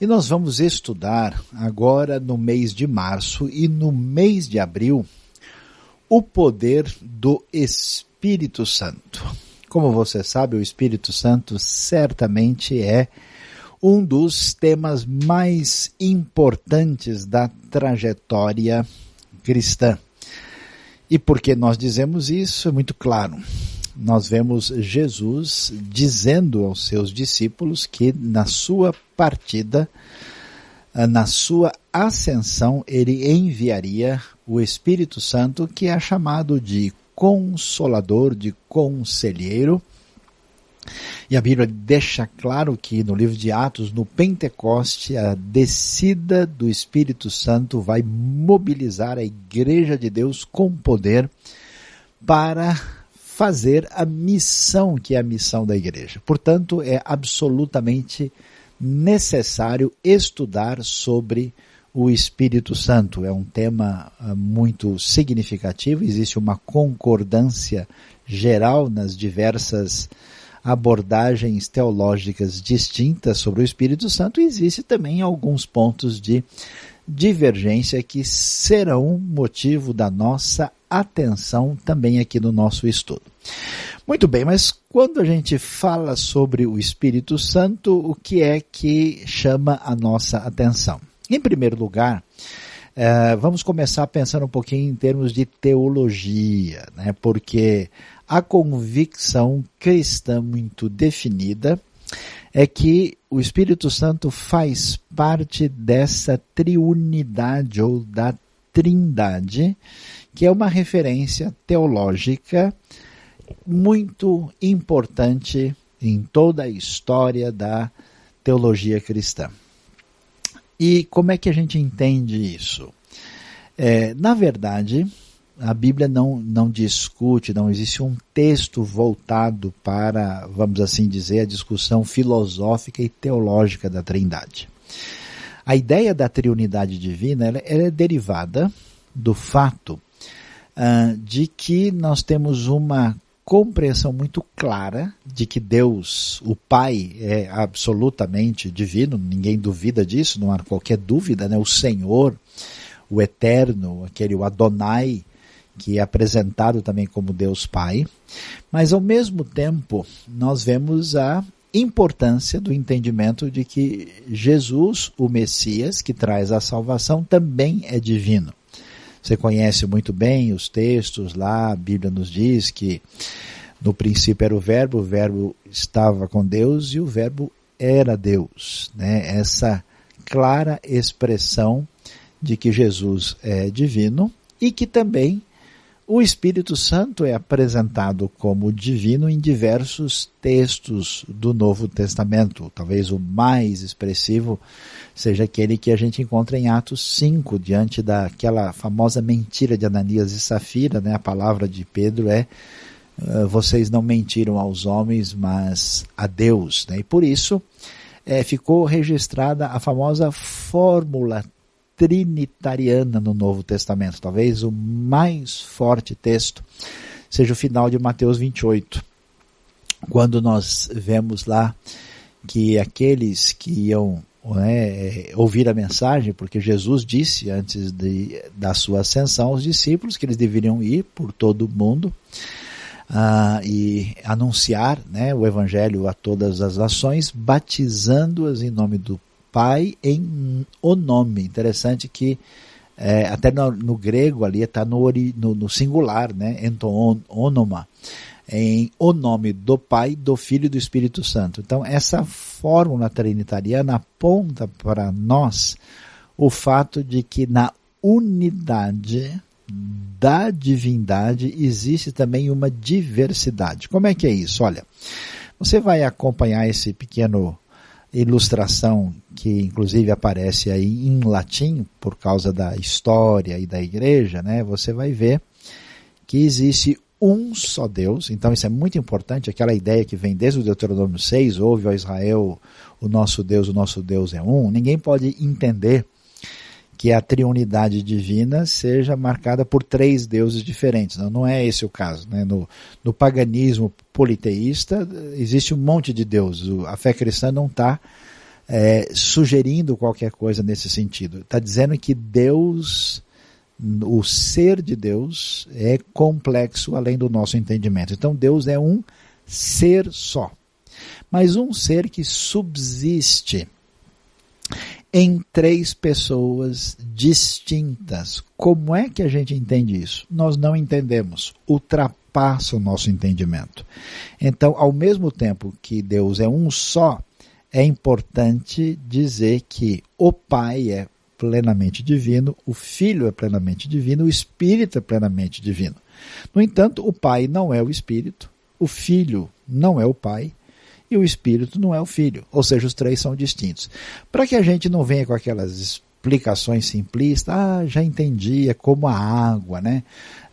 E nós vamos estudar agora no mês de março e no mês de abril o poder do Espírito Santo. Como você sabe, o Espírito Santo certamente é um dos temas mais importantes da trajetória cristã. E por que nós dizemos isso? É muito claro. Nós vemos Jesus dizendo aos seus discípulos que na sua partida, ah, na sua ascensão, ele enviaria o Espírito Santo, que é chamado de consolador, de conselheiro. E a Bíblia deixa claro que no livro de Atos, no Pentecoste, a descida do Espírito Santo vai mobilizar a Igreja de Deus com poder para fazer a missão que é a missão da igreja. Portanto, é absolutamente necessário estudar sobre o Espírito Santo. É um tema ah, muito significativo, existe uma concordância geral nas diversas abordagens teológicas distintas sobre o Espírito Santo e existe também alguns pontos de divergência que serão motivo da nossa atenção também aqui no nosso estudo. Muito bem, mas quando a gente fala sobre o Espírito Santo, o que é que chama a nossa atenção? Em primeiro lugar, eh, vamos começar pensando um pouquinho em termos de teologia, né? porque a convicção cristã muito definida é que o Espírito Santo faz parte dessa triunidade ou da trindade, que é uma referência teológica muito importante em toda a história da teologia cristã. E como é que a gente entende isso? É, na verdade, a Bíblia não, não discute, não existe um texto voltado para, vamos assim dizer, a discussão filosófica e teológica da Trindade. A ideia da triunidade divina ela, ela é derivada do fato uh, de que nós temos uma compreensão muito clara de que Deus, o Pai, é absolutamente divino, ninguém duvida disso, não há qualquer dúvida, né? O Senhor, o Eterno, aquele o Adonai, que é apresentado também como Deus Pai, mas ao mesmo tempo nós vemos a importância do entendimento de que Jesus, o Messias, que traz a salvação, também é divino. Você conhece muito bem os textos lá, a Bíblia nos diz que no princípio era o verbo, o verbo estava com Deus e o verbo era Deus. Né? Essa clara expressão de que Jesus é divino e que também o Espírito Santo é apresentado como divino em diversos textos do Novo Testamento. Talvez o mais expressivo seja aquele que a gente encontra em Atos 5, diante daquela famosa mentira de Ananias e Safira, né? A palavra de Pedro é uh, vocês não mentiram aos homens, mas a Deus, né? E por isso é, ficou registrada a famosa fórmula trinitariana no Novo Testamento. Talvez o mais forte texto seja o final de Mateus 28, quando nós vemos lá que aqueles que iam né, ouvir a mensagem, porque Jesus disse antes de, da sua ascensão aos discípulos que eles deveriam ir por todo o mundo uh, e anunciar né, o evangelho a todas as nações, batizando-as em nome do Pai em o nome. Interessante que é, até no, no, grego ali está no, no, no, singular, né? Enton, onoma, em o nome do Pai, do Filho e do Espírito Santo. Então essa fórmula trinitariana aponta para nós o fato de que na unidade da divindade existe também uma diversidade. Como é que é isso? Olha, você vai acompanhar esse pequeno ilustração que inclusive aparece aí em latim por causa da história e da igreja, né? Você vai ver que existe um só Deus. Então isso é muito importante, aquela ideia que vem desde o Deuteronômio 6, ouve ó Israel, o nosso Deus, o nosso Deus é um. Ninguém pode entender que a triunidade divina seja marcada por três deuses diferentes. Não, não é esse o caso. Né? No, no, paganismo politeísta existe um monte de deuses. A fé cristã não está é, sugerindo qualquer coisa nesse sentido. Está dizendo que Deus, o ser de Deus, é complexo além do nosso entendimento. Então Deus é um ser só, mas um ser que subsiste em três pessoas distintas. Como é que a gente entende isso? Nós não entendemos. Ultrapassa o nosso entendimento. Então, ao mesmo tempo que Deus é um só, é importante dizer que o Pai é plenamente divino, o Filho é plenamente divino, o Espírito é plenamente divino. No entanto, o Pai não é o Espírito, o Filho não é o Pai e o Espírito não é o Filho. Ou seja, os três são distintos. Para que a gente não venha com aquelas explicações simplistas, ah, já entendi, é como a água, né?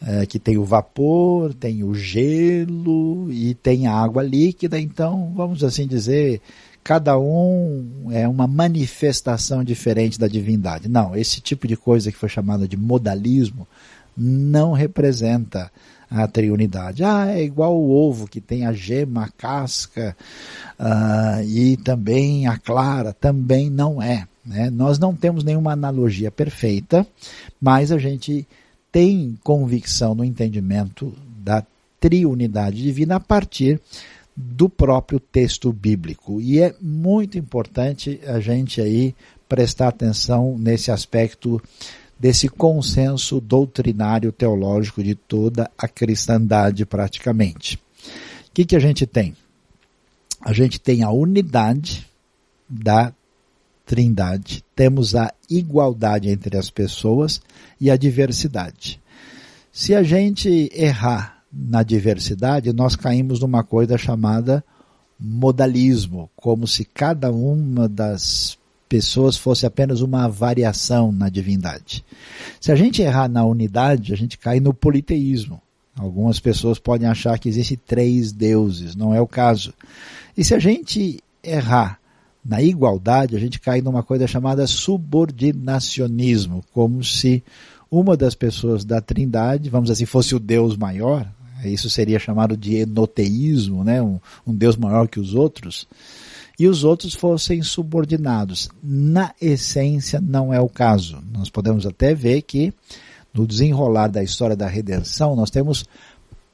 É, que tem o vapor, tem o gelo e tem a água líquida, então, vamos assim dizer, cada um é uma manifestação diferente da divindade. Não, esse tipo de coisa que foi chamada de modalismo não representa a triunidade. Ah, é igual o ovo que tem a gema, a casca uh, e também a clara, também não é. Né? Nós não temos nenhuma analogia perfeita, mas a gente tem convicção no entendimento da triunidade divina a partir do próprio texto bíblico. E é muito importante a gente aí prestar atenção nesse aspecto desse consenso doutrinário teológico de toda a cristandade praticamente. O que, que a gente tem? A gente tem a unidade da trindade, temos a igualdade entre as pessoas e a diversidade. Se a gente errar na diversidade, nós caímos numa coisa chamada modalismo, como se cada uma das pessoas fosse apenas uma variação na divindade. Se a gente errar na unidade, a gente cai no politeísmo. Algumas pessoas podem achar que existem três deuses, não é o caso. E se a gente errar na igualdade, a gente cai numa coisa chamada subordinacionismo, como se uma das pessoas da trindade, vamos assim, fosse o Deus maior, isso seria chamado de enoteísmo, né? um, um Deus maior que os outros, e os outros fossem subordinados. Na essência, não é o caso. Nós podemos até ver que, no desenrolar da história da redenção, nós temos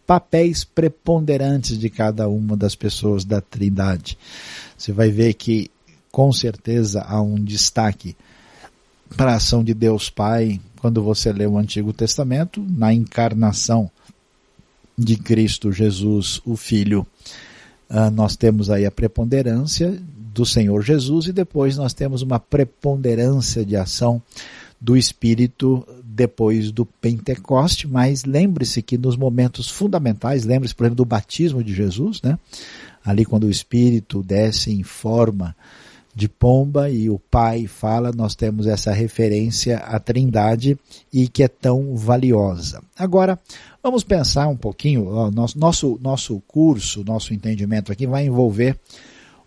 papéis preponderantes de cada uma das pessoas da Trindade. Você vai ver que, com certeza, há um destaque para a ação de Deus Pai quando você lê o Antigo Testamento, na encarnação de Cristo Jesus, o Filho. Uh, nós temos aí a preponderância do Senhor Jesus e depois nós temos uma preponderância de ação do Espírito depois do Pentecoste, mas lembre-se que nos momentos fundamentais, lembre-se, por exemplo, do batismo de Jesus, né? Ali quando o Espírito desce em forma de pomba e o Pai fala, nós temos essa referência à Trindade e que é tão valiosa. Agora, vamos pensar um pouquinho, nosso, nosso, nosso curso, nosso entendimento aqui vai envolver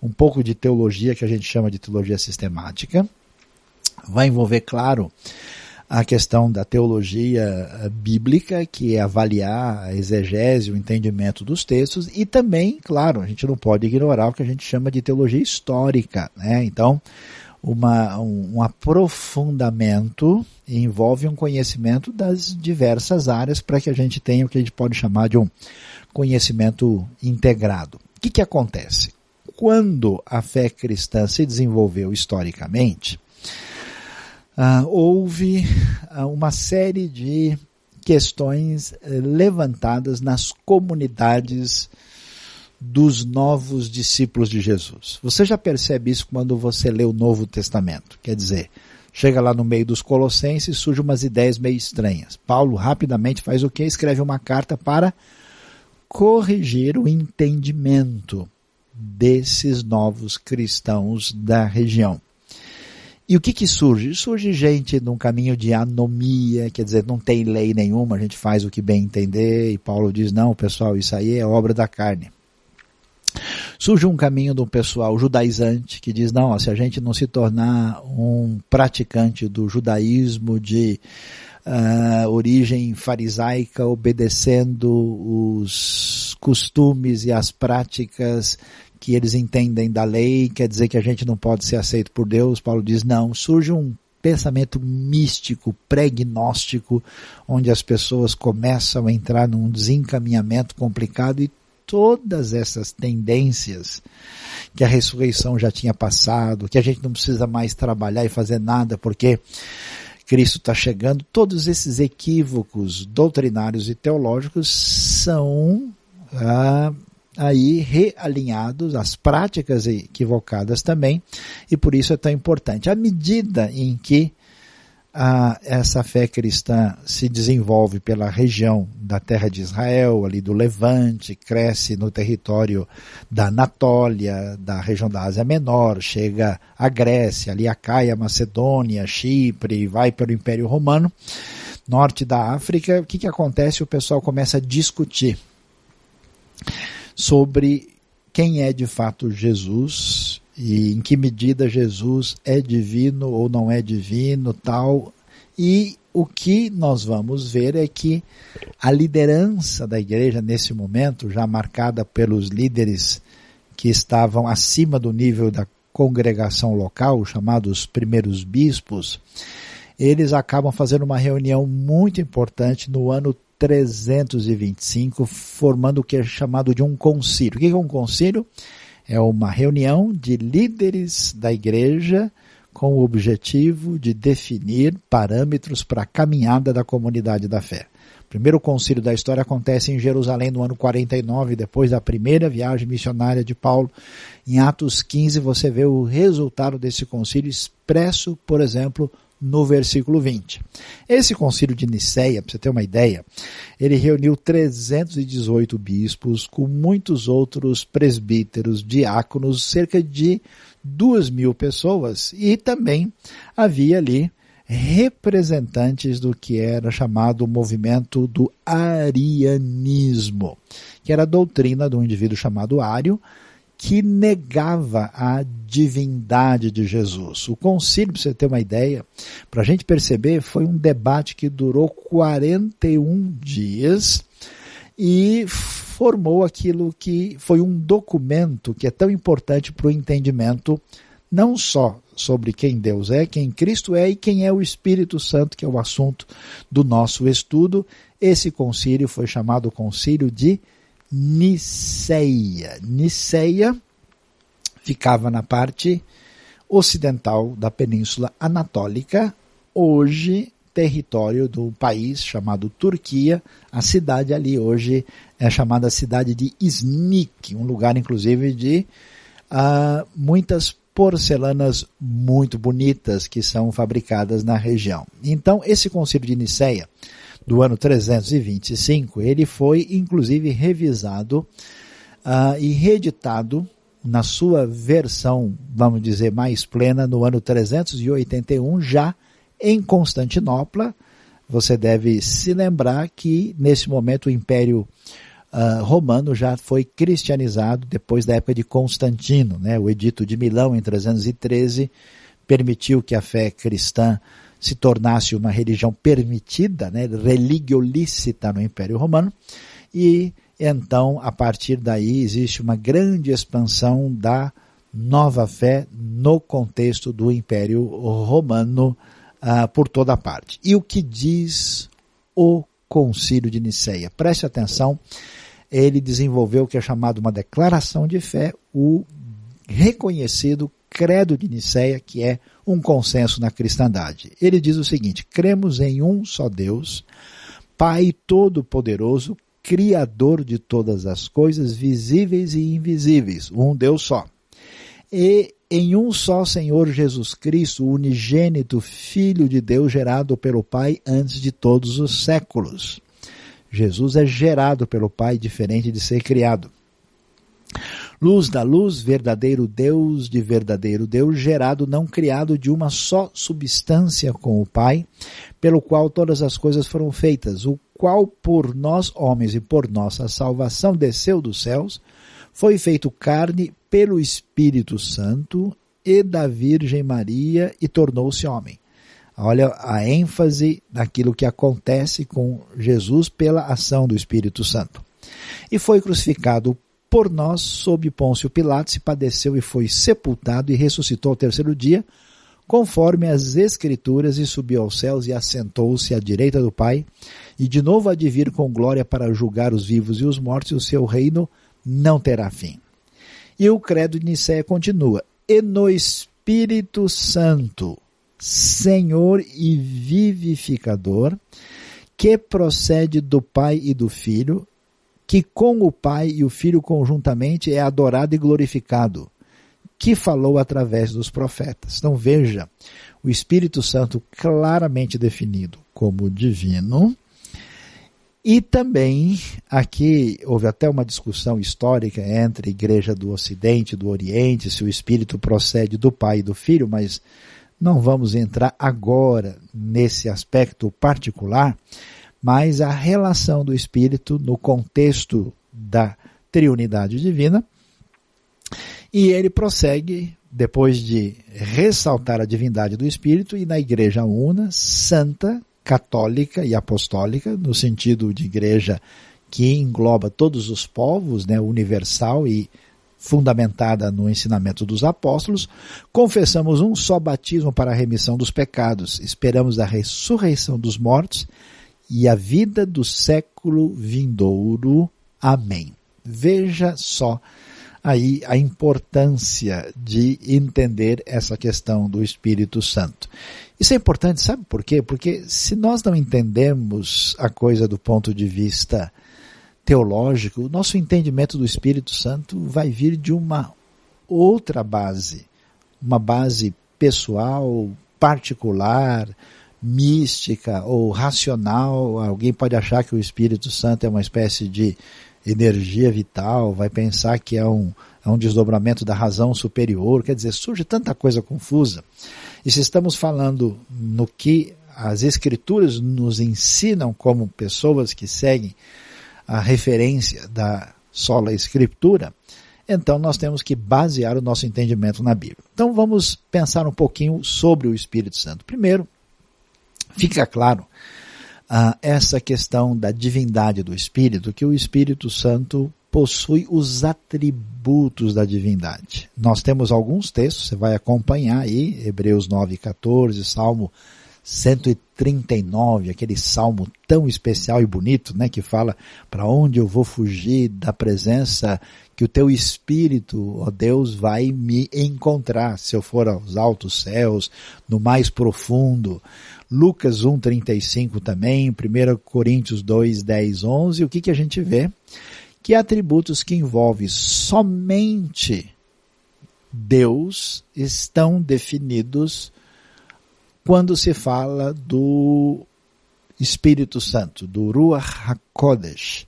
um pouco de teologia que a gente chama de teologia sistemática, vai envolver, claro, a questão da teologia eh, bíblica, que é avaliar a exegese, o entendimento dos textos, e também, claro, a gente não pode ignorar o que a gente chama de teologia histórica. Né? Então, uma, um, um aprofundamento envolve um conhecimento das diversas áreas para que a gente tenha o que a gente pode chamar de um conhecimento integrado. O que, que acontece? Quando a fé cristã se desenvolveu historicamente, uh, houve uh, uma série de questões uh, levantadas nas comunidades dos novos discípulos de Jesus. Você já percebe isso quando você lê o Novo Testamento. Quer dizer, chega lá no meio dos colossenses, surgem umas ideias meio estranhas. Paulo rapidamente faz o que? Escreve uma carta para corrigir o entendimento desses novos cristãos da região. E o que que surge? Surge gente num caminho de anomia, quer dizer, não tem lei nenhuma, a gente faz o que bem entender, e Paulo diz, não, pessoal, isso aí é obra da carne. Surge um caminho do pessoal judaizante que diz, não, ó, se a gente não se tornar um praticante do judaísmo de uh, origem farisaica, obedecendo os costumes e as práticas que eles entendem da lei, quer dizer que a gente não pode ser aceito por Deus. Paulo diz, não, surge um pensamento místico, pregnóstico, onde as pessoas começam a entrar num desencaminhamento complicado e todas essas tendências que a ressurreição já tinha passado, que a gente não precisa mais trabalhar e fazer nada porque Cristo está chegando, todos esses equívocos doutrinários e teológicos são ah, aí realinhados, as práticas equivocadas também, e por isso é tão importante. À medida em que a, essa fé cristã se desenvolve pela região da terra de Israel, ali do Levante, cresce no território da Anatólia, da região da Ásia Menor, chega à Grécia, ali a Caia, Macedônia, Chipre, vai pelo Império Romano, norte da África, o que, que acontece? O pessoal começa a discutir sobre quem é de fato Jesus e em que medida Jesus é divino ou não é divino, tal. E o que nós vamos ver é que a liderança da igreja nesse momento, já marcada pelos líderes que estavam acima do nível da congregação local, chamados primeiros bispos, eles acabam fazendo uma reunião muito importante no ano 325, formando o que é chamado de um concílio. O que é um concílio? É uma reunião de líderes da igreja com o objetivo de definir parâmetros para a caminhada da comunidade da fé. O primeiro concílio da história acontece em Jerusalém no ano 49, depois da primeira viagem missionária de Paulo. Em Atos 15 você vê o resultado desse concílio expresso, por exemplo, no versículo 20. Esse concílio de Niceia, para você ter uma ideia, ele reuniu 318 bispos com muitos outros presbíteros, diáconos, cerca de duas mil pessoas e também havia ali representantes do que era chamado o movimento do arianismo, que era a doutrina de um indivíduo chamado Ário, que negava a divindade de Jesus. O concílio, para você ter uma ideia, para a gente perceber, foi um debate que durou 41 dias e formou aquilo que foi um documento que é tão importante para o entendimento não só sobre quem Deus é, quem Cristo é e quem é o Espírito Santo, que é o assunto do nosso estudo. Esse concílio foi chamado concílio de Niceia. Niceia ficava na parte ocidental da Península Anatólica, hoje território do país chamado Turquia. A cidade ali hoje é chamada cidade de Iznik, um lugar inclusive de uh, muitas porcelanas muito bonitas que são fabricadas na região. Então, esse concílio de Niceia do ano 325, ele foi inclusive revisado uh, e reeditado na sua versão, vamos dizer, mais plena no ano 381, já em Constantinopla. Você deve se lembrar que nesse momento o Império uh, Romano já foi cristianizado depois da época de Constantino, né? O Edito de Milão em 313 permitiu que a fé cristã se tornasse uma religião permitida, né, religio lícita no Império Romano, e então, a partir daí, existe uma grande expansão da nova fé no contexto do Império Romano uh, por toda parte. E o que diz o Concílio de Niceia? Preste atenção, ele desenvolveu o que é chamado uma declaração de fé, o reconhecido credo de Niceia, que é um consenso na cristandade. Ele diz o seguinte: cremos em um só Deus, Pai Todo-Poderoso, Criador de todas as coisas, visíveis e invisíveis, um Deus só. E em um só Senhor Jesus Cristo, unigênito Filho de Deus, gerado pelo Pai antes de todos os séculos. Jesus é gerado pelo Pai, diferente de ser criado. Luz da luz, verdadeiro Deus de verdadeiro Deus, gerado, não criado de uma só substância com o Pai, pelo qual todas as coisas foram feitas, o qual por nós homens e por nossa salvação desceu dos céus, foi feito carne pelo Espírito Santo e da Virgem Maria e tornou-se homem. Olha a ênfase naquilo que acontece com Jesus pela ação do Espírito Santo. E foi crucificado por nós sob Pôncio Pilatos e padeceu e foi sepultado e ressuscitou ao terceiro dia, conforme as Escrituras, e subiu aos céus e assentou-se à direita do Pai, e de novo há de vir com glória para julgar os vivos e os mortos, e o seu reino não terá fim. E o credo de Nicéia continua, e no Espírito Santo, Senhor e vivificador, que procede do Pai e do Filho, que com o Pai e o Filho conjuntamente é adorado e glorificado, que falou através dos profetas. Então veja, o Espírito Santo claramente definido como divino, e também aqui houve até uma discussão histórica entre a igreja do Ocidente e do Oriente, se o Espírito procede do Pai e do Filho, mas não vamos entrar agora nesse aspecto particular, mas a relação do Espírito no contexto da triunidade divina. E ele prossegue, depois de ressaltar a divindade do Espírito, e na Igreja Una, Santa, católica e apostólica, no sentido de igreja que engloba todos os povos, né, universal e fundamentada no ensinamento dos apóstolos, confessamos um só batismo para a remissão dos pecados, esperamos a ressurreição dos mortos e a vida do século vindouro. Amém. Veja só aí a importância de entender essa questão do Espírito Santo. Isso é importante, sabe por quê? Porque se nós não entendemos a coisa do ponto de vista teológico, o nosso entendimento do Espírito Santo vai vir de uma outra base, uma base pessoal, particular, mística ou racional. Alguém pode achar que o Espírito Santo é uma espécie de energia vital, vai pensar que é um, é um desdobramento da razão superior, quer dizer, surge tanta coisa confusa. E se estamos falando no que as escrituras nos ensinam como pessoas que seguem a referência da sola escritura, então nós temos que basear o nosso entendimento na Bíblia. Então vamos pensar um pouquinho sobre o Espírito Santo. Primeiro, fica claro ah, essa questão da divindade do Espírito, que o Espírito Santo possui os atributos da divindade. Nós temos alguns textos, você vai acompanhar aí, Hebreus 9, 14, Salmo 139, aquele salmo tão especial e bonito, né, que fala para onde eu vou fugir da presença que o teu espírito, ó Deus, vai me encontrar, se eu for aos altos céus, no mais profundo. Lucas 1:35 também, 1 Coríntios 2, 10, 11, o que que a gente vê? Que atributos que envolvem somente Deus estão definidos quando se fala do Espírito Santo, do Ruach HaKodesh,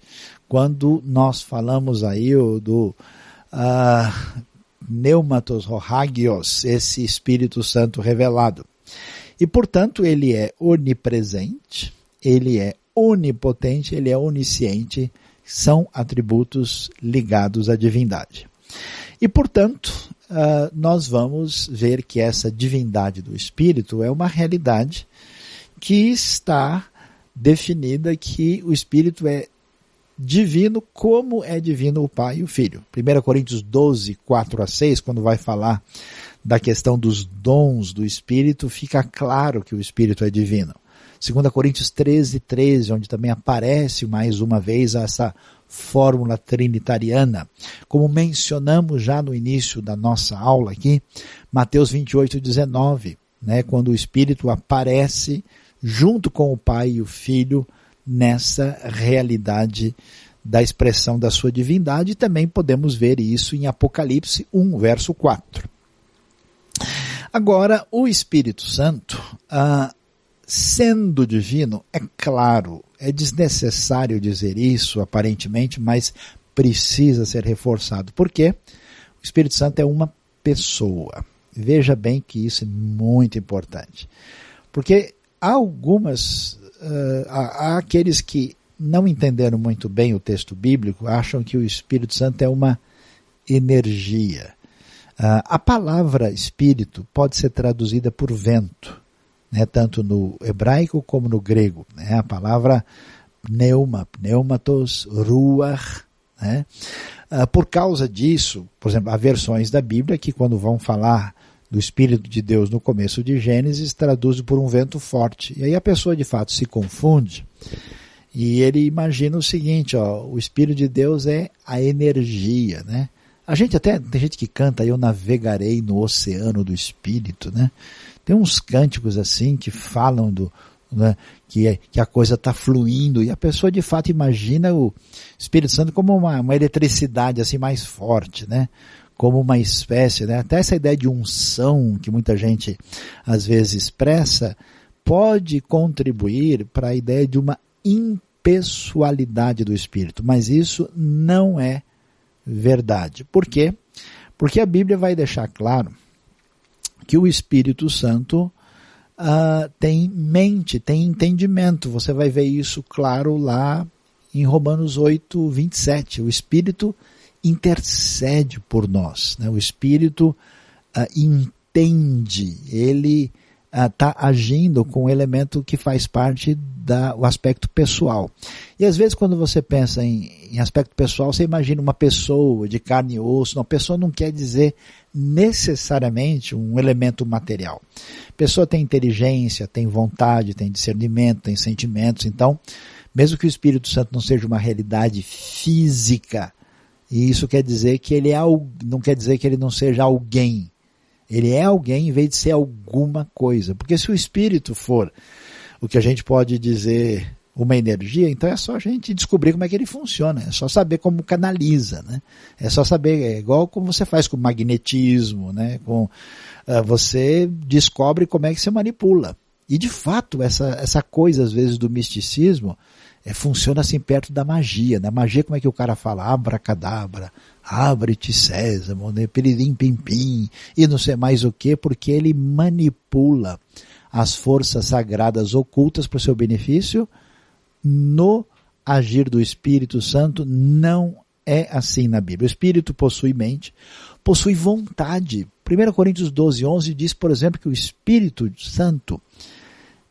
quando nós falamos aí do uh, Pneumatos Rohagios, esse Espírito Santo revelado. E portanto ele é onipresente, ele é onipotente, ele é onisciente, são atributos ligados à divindade. E portanto, uh, nós vamos ver que essa divindade do Espírito é uma realidade que está definida que o Espírito é divino como é divino o Pai e o Filho. 1 Coríntios 12, 4 a 6, quando vai falar da questão dos dons do Espírito, fica claro que o Espírito é divino. 2 Coríntios 13, 13, onde também aparece mais uma vez essa fórmula trinitariana. Como mencionamos já no início da nossa aula aqui, Mateus 28, 19, né, quando o Espírito aparece junto com o Pai e o Filho nessa realidade da expressão da sua divindade, também podemos ver isso em Apocalipse 1, verso 4. Agora, o Espírito Santo, ah, sendo divino, é claro, é desnecessário dizer isso, aparentemente, mas precisa ser reforçado. Por quê? O Espírito Santo é uma pessoa. Veja bem que isso é muito importante. Porque há algumas, uh, há aqueles que não entenderam muito bem o texto bíblico, acham que o Espírito Santo é uma energia. Uh, a palavra espírito pode ser traduzida por vento. né, tanto no hebraico como no grego. Né, a palavra pneuma, pneumatos, ruach. Né, uh, por causa disso, por exemplo, há versões da Bíblia que quando vão falar do Espírito de Deus no começo de Gênesis, traduz por um vento forte. E aí a pessoa de fato se confunde e ele imagina o seguinte, ó, o Espírito de Deus é a energia, né? A gente até, tem gente que canta, eu navegarei no oceano do Espírito, né? Tem uns cânticos assim que falam do, né, que, é, que a coisa está fluindo e a pessoa de fato imagina o Espírito Santo como uma, uma eletricidade assim mais forte, né? Como uma espécie, né? Até essa ideia de unção que muita gente às vezes expressa pode contribuir para a ideia de uma impessoalidade do Espírito, mas isso não é verdade. Por quê? Porque a Bíblia vai deixar claro que o Espírito Santo uh, tem mente, tem entendimento. Você vai ver isso claro lá em Romanos 8, 27. O Espírito intercede por nós. Né? O Espírito uh, entende, ele está uh, agindo com um elemento que faz parte da, o aspecto pessoal. E às vezes quando você pensa em, em aspecto pessoal, você imagina uma pessoa de carne e osso. Uma pessoa não quer dizer necessariamente um elemento material. Pessoa tem inteligência, tem vontade, tem discernimento, tem sentimentos. Então, mesmo que o Espírito Santo não seja uma realidade física, e isso quer dizer que ele é não quer dizer que ele não seja alguém. Ele é alguém em vez de ser alguma coisa. Porque se o Espírito for o que a gente pode dizer uma energia, então é só a gente descobrir como é que ele funciona, é só saber como canaliza, né? É só saber, é igual como você faz com magnetismo, né? Com, uh, você descobre como é que você manipula. E de fato, essa, essa coisa às vezes do misticismo é, funciona assim perto da magia. Né? magia como é que o cara fala? Abracadabra, abre-te sésamo, né? piririm pim pim, e não sei mais o que, porque ele manipula as forças sagradas ocultas para o seu benefício, no agir do Espírito Santo não é assim na Bíblia. O Espírito possui mente, possui vontade. 1 Coríntios 12, 11 diz, por exemplo, que o Espírito Santo,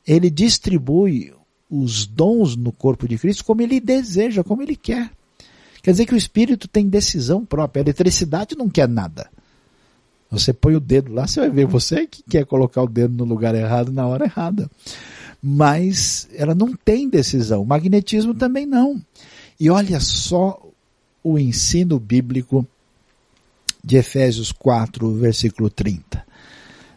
ele distribui os dons no corpo de Cristo como ele deseja, como ele quer. Quer dizer que o Espírito tem decisão própria. A eletricidade não quer nada. Você põe o dedo lá, você vai ver você que quer colocar o dedo no lugar errado na hora errada. Mas ela não tem decisão. O magnetismo também não. E olha só o ensino bíblico de Efésios 4, versículo 30.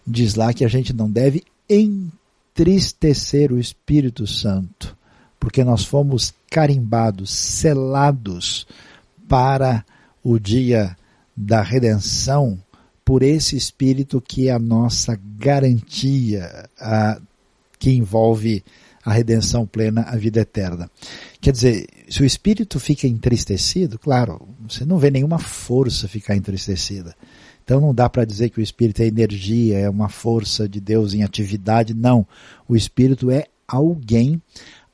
Diz lá que a gente não deve entristecer o Espírito Santo, porque nós fomos carimbados, selados para o dia da redenção por esse Espírito que é a nossa garantia, a, que envolve a redenção plena, a vida eterna. Quer dizer, se o Espírito fica entristecido, claro, você não vê nenhuma força ficar entristecida. Então não dá para dizer que o Espírito é energia, é uma força de Deus em atividade, não. O Espírito é alguém,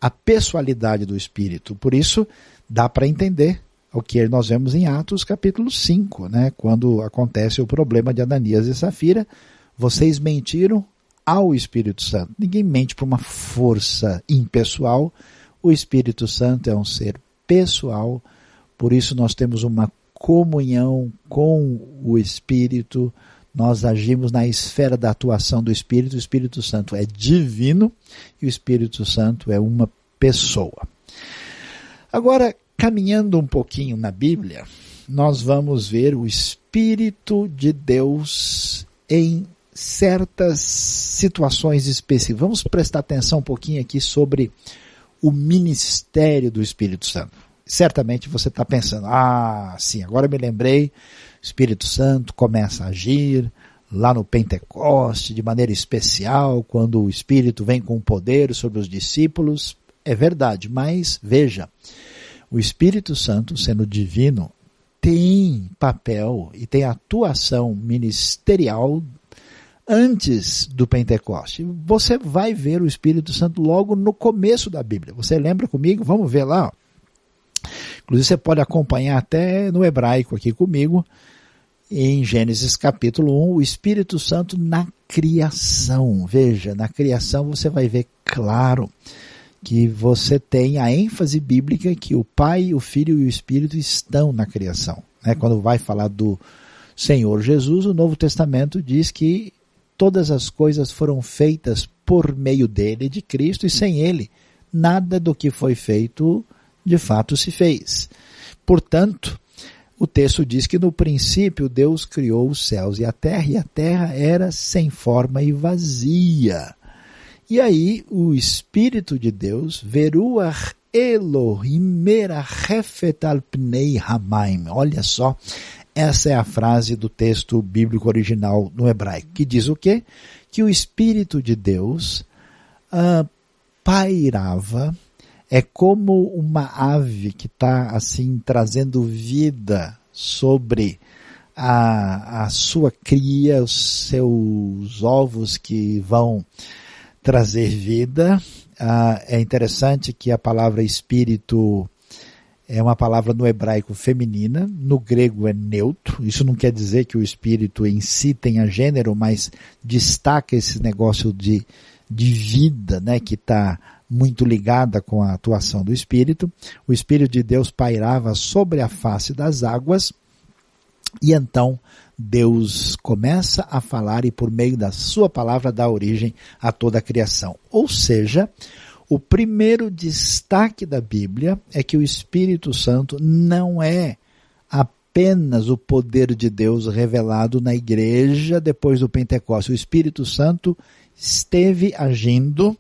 a pessoalidade do Espírito. Por isso, dá para entender o que nós vemos em Atos capítulo 5, né? quando acontece o problema de Ananias e Safira, vocês mentiram ao Espírito Santo. Ninguém mente para uma força impessoal, o Espírito Santo é um ser pessoal, por isso nós temos uma comunhão com o Espírito, nós agimos na esfera da atuação do Espírito, o Espírito Santo é divino e o Espírito Santo é uma pessoa. Agora, caminhando um pouquinho na Bíblia, nós vamos ver o Espírito de Deus em certas situações específicas. Vamos prestar atenção um pouquinho aqui sobre o ministério do Espírito Santo. Certamente você está pensando, ah, sim, agora me lembrei, o Espírito Santo começa a agir lá no Pentecoste de maneira especial, quando o Espírito vem com poder sobre os discípulos. É verdade, mas veja, o Espírito Santo, sendo divino, tem papel e tem atuação ministerial antes do Pentecoste. Você vai ver o Espírito Santo logo no começo da Bíblia. Você lembra comigo? Vamos ver lá. Inclusive você pode acompanhar até no hebraico aqui comigo. em Gênesis capítulo 1, o Espírito Santo na criação. Veja, na criação você vai ver claro que você tem a ênfase bíblica que o Pai, o Filho e o Espírito estão na criação. Né? Quando vai falar do Senhor Jesus, o Novo Testamento diz que todas as coisas foram feitas por meio dele, de Cristo, e sem ele, nada do que foi feito de fato se fez. Portanto, o texto diz que no princípio Deus criou os céus e a terra, e a terra era sem forma e vazia. E aí o Espírito de Deus, Veruach Elohim merachefet al pnei hamaim. Olha só, essa é a frase do texto bíblico original no hebraico, que diz o quê? Que o Espírito de Deus uh, pairava é como uma ave que está assim trazendo vida sobre a, a sua cria, os seus ovos que vão trazer vida. Ah, é interessante que a palavra espírito é uma palavra no hebraico feminina, no grego é neutro. Isso não quer dizer que o espírito em si tenha gênero, mas destaca esse negócio de, de vida, né, que está muito ligada com a atuação do Espírito. O Espírito de Deus pairava sobre a face das águas e então Deus começa a falar e por meio da sua palavra dá origem a toda a criação. Ou seja, o primeiro destaque da Bíblia é que o Espírito Santo não é apenas o poder de Deus revelado na igreja depois do Pentecostes. O Espírito Santo esteve agindo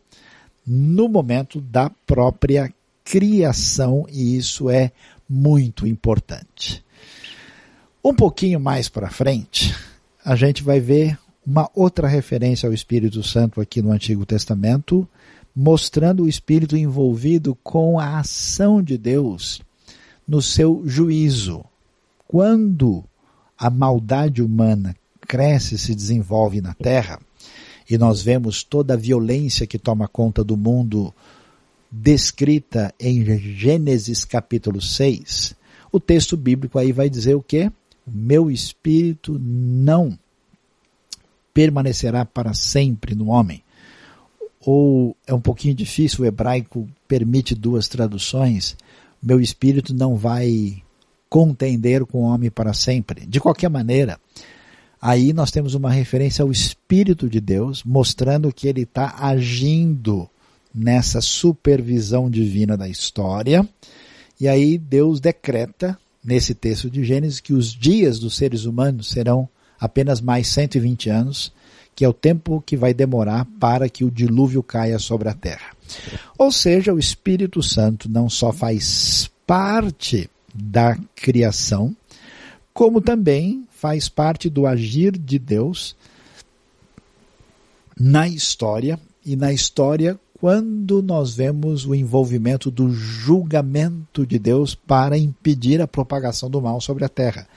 no momento da própria criação e isso é muito importante. Um pouquinho mais para frente, a gente vai ver uma outra referência ao Espírito Santo aqui no Antigo Testamento, mostrando o Espírito envolvido com a ação de Deus no seu juízo. Quando a maldade humana cresce e se desenvolve na terra, e nós vemos toda a violência que toma conta do mundo descrita em Gênesis capítulo 6, o texto bíblico aí vai dizer o quê? Meu espírito não permanecerá para sempre no homem. Ou é um pouquinho difícil, o hebraico permite duas traduções. Meu espírito não vai contender com o homem para sempre. De qualquer maneira, aí nós temos uma referência ao Espírito de Deus, mostrando que ele está agindo nessa supervisão divina da história. E aí Deus decreta, nesse texto de Gênesis, que os dias dos seres humanos serão apenas mais 120 anos, que é o tempo que vai demorar para que o dilúvio caia sobre a terra. Ou seja, o Espírito Santo não só faz parte da criação, como também faz parte do agir de Deus na história e na história quando nós vemos o envolvimento do julgamento de Deus para impedir a propagação do mal sobre a terra.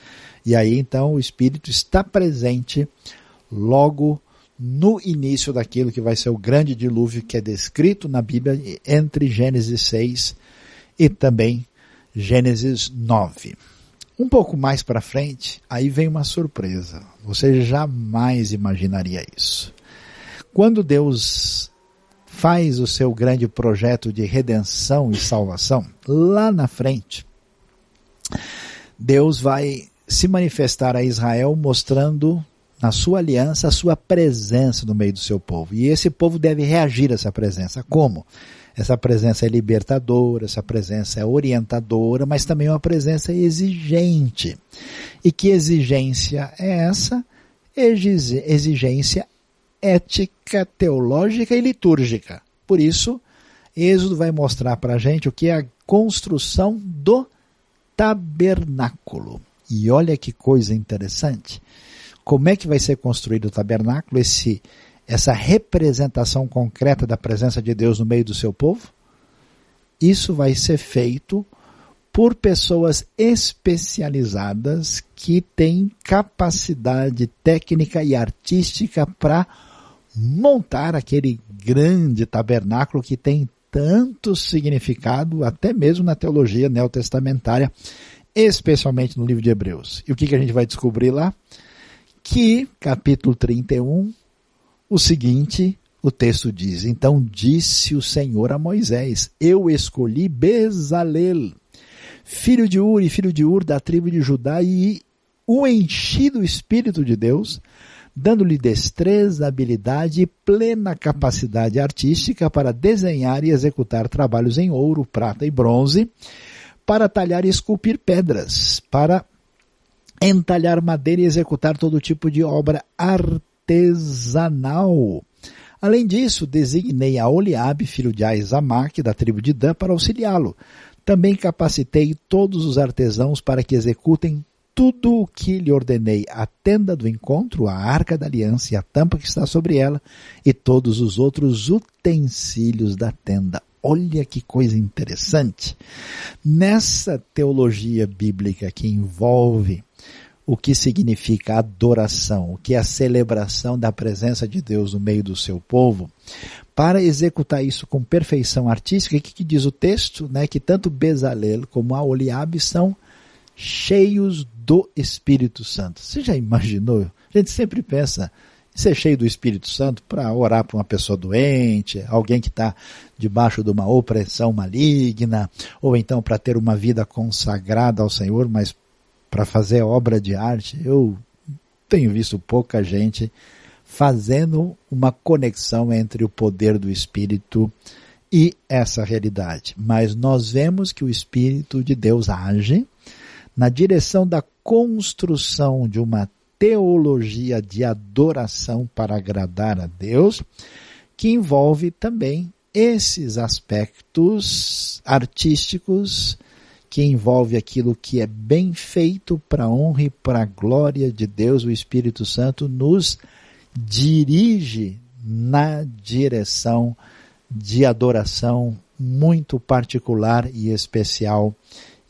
E aí então o Espírito está presente logo no início daquilo que vai ser o grande dilúvio que é descrito na Bíblia entre Gênesis 6 e também Gênesis 9. Um pouco mais para frente, aí vem uma surpresa. Você jamais imaginaria isso. Quando Deus faz o seu grande projeto de redenção e salvação, lá na frente, Deus vai se manifestar a Israel mostrando na sua aliança a sua presença no meio do seu povo. E esse povo deve reagir a essa presença. Como? Essa presença é libertadora, essa presença é orientadora, mas também é uma presença exigente. E que exigência é essa? Exigência ética, teológica e litúrgica. Por isso, Êxodo vai mostrar para a gente o que é a construção do tabernáculo. E olha que coisa interessante. Como é que vai ser construído o tabernáculo? Esse essa representação concreta da presença de Deus no meio do seu povo, isso vai ser feito por pessoas especializadas que têm capacidade técnica e artística para montar aquele grande tabernáculo que tem tanto significado, até mesmo na teologia neotestamentária, especialmente no livro de Hebreus. E o que, que a gente vai descobrir lá? Que, capítulo 31, o seguinte, o texto diz: Então disse o Senhor a Moisés: Eu escolhi Bezalel, filho de Uri, filho de Ur, da tribo de Judá, e o enchi do Espírito de Deus, dando-lhe destreza, habilidade e plena capacidade artística para desenhar e executar trabalhos em ouro, prata e bronze, para talhar e esculpir pedras, para entalhar madeira e executar todo tipo de obra artesanal. Além disso, designei a Oliabe, filho de Aizamaque, da tribo de Dan, para auxiliá-lo. Também capacitei todos os artesãos para que executem tudo o que lhe ordenei, a tenda do encontro, a arca da aliança e a tampa que está sobre ela, e todos os outros utensílios da tenda. Olha que coisa interessante. Nessa teologia bíblica que envolve o que significa adoração, o que é a celebração da presença de Deus no meio do seu povo, para executar isso com perfeição artística, o que, que diz o texto? Né, que tanto Bezalel como a Oliabe são cheios do Espírito Santo. Você já imaginou? A gente sempre pensa em ser cheio do Espírito Santo para orar para uma pessoa doente, alguém que está debaixo de uma opressão maligna, ou então para ter uma vida consagrada ao Senhor, mas para fazer obra de arte, eu tenho visto pouca gente fazendo uma conexão entre o poder do Espírito e essa realidade. Mas nós vemos que o Espírito de Deus age na direção da construção de uma teologia de adoração para agradar a Deus, que envolve também esses aspectos artísticos, que envolve aquilo que é bem feito para a honra e para a glória de Deus, o Espírito Santo nos dirige na direção de adoração muito particular e especial,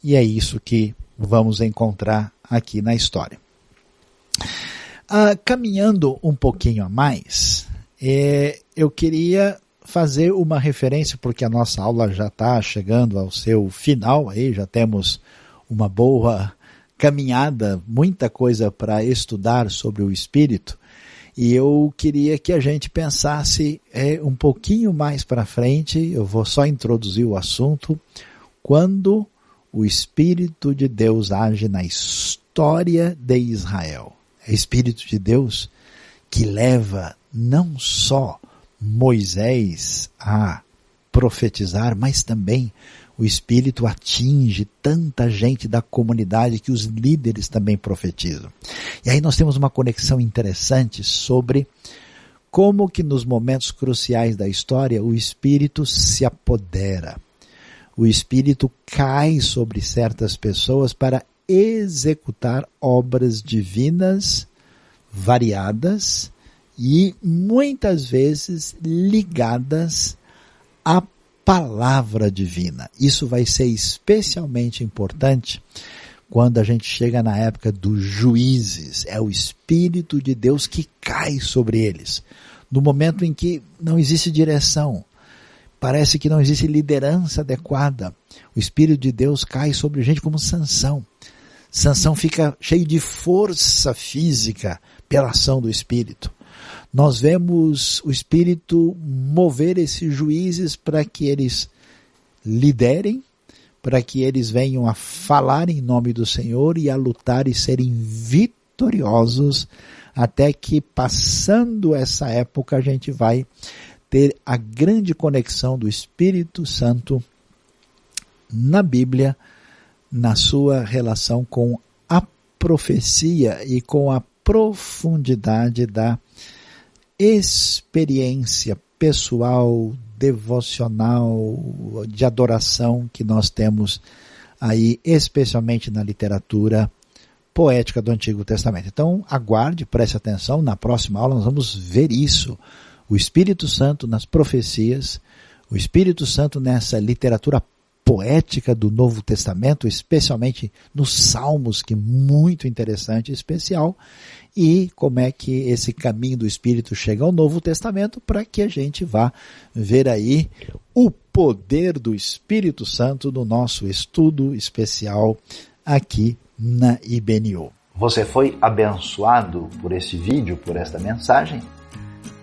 e é isso que vamos encontrar aqui na história. Ah, caminhando um pouquinho a mais, é, eu queria fazer uma referência, porque a nossa aula já está chegando ao seu final, aí já temos uma boa caminhada, muita coisa para estudar sobre o Espírito, e eu queria que a gente pensasse é, um pouquinho mais para frente, eu vou só introduzir o assunto, quando o Espírito de Deus age na história de Israel. É o Espírito de Deus que leva não só Moisés a profetizar, mas também o Espírito atinge tanta gente da comunidade que os líderes também profetizam. E aí nós temos uma conexão interessante sobre como que nos momentos cruciais da história o Espírito se apodera o Espírito cai sobre certas pessoas para executar obras divinas variadas e muitas vezes ligadas à palavra divina. Isso vai ser especialmente importante quando a gente chega na época dos juízes. É o Espírito de Deus que cai sobre eles. No momento em que não existe direção, Parece que não existe liderança adequada. O Espírito de Deus cai sobre gente como Sansão. Sansão fica cheio de força física pela ação do Espírito. Nós vemos o Espírito mover esses juízes para que eles liderem, para que eles venham a falar em nome do Senhor e a lutar e serem vitoriosos, até que passando essa época a gente vai ter a grande conexão do Espírito Santo na Bíblia, na sua relação com a profecia e com a profundidade da experiência pessoal, devocional, de adoração que nós temos aí, especialmente na literatura poética do Antigo Testamento. Então, aguarde, preste atenção, na próxima aula nós vamos ver isso o Espírito Santo nas profecias, o Espírito Santo nessa literatura poética do Novo Testamento, especialmente nos Salmos, que é muito interessante e especial, e como é que esse caminho do Espírito chega ao Novo Testamento para que a gente vá ver aí o poder do Espírito Santo no nosso estudo especial aqui na IBNU. Você foi abençoado por esse vídeo, por esta mensagem?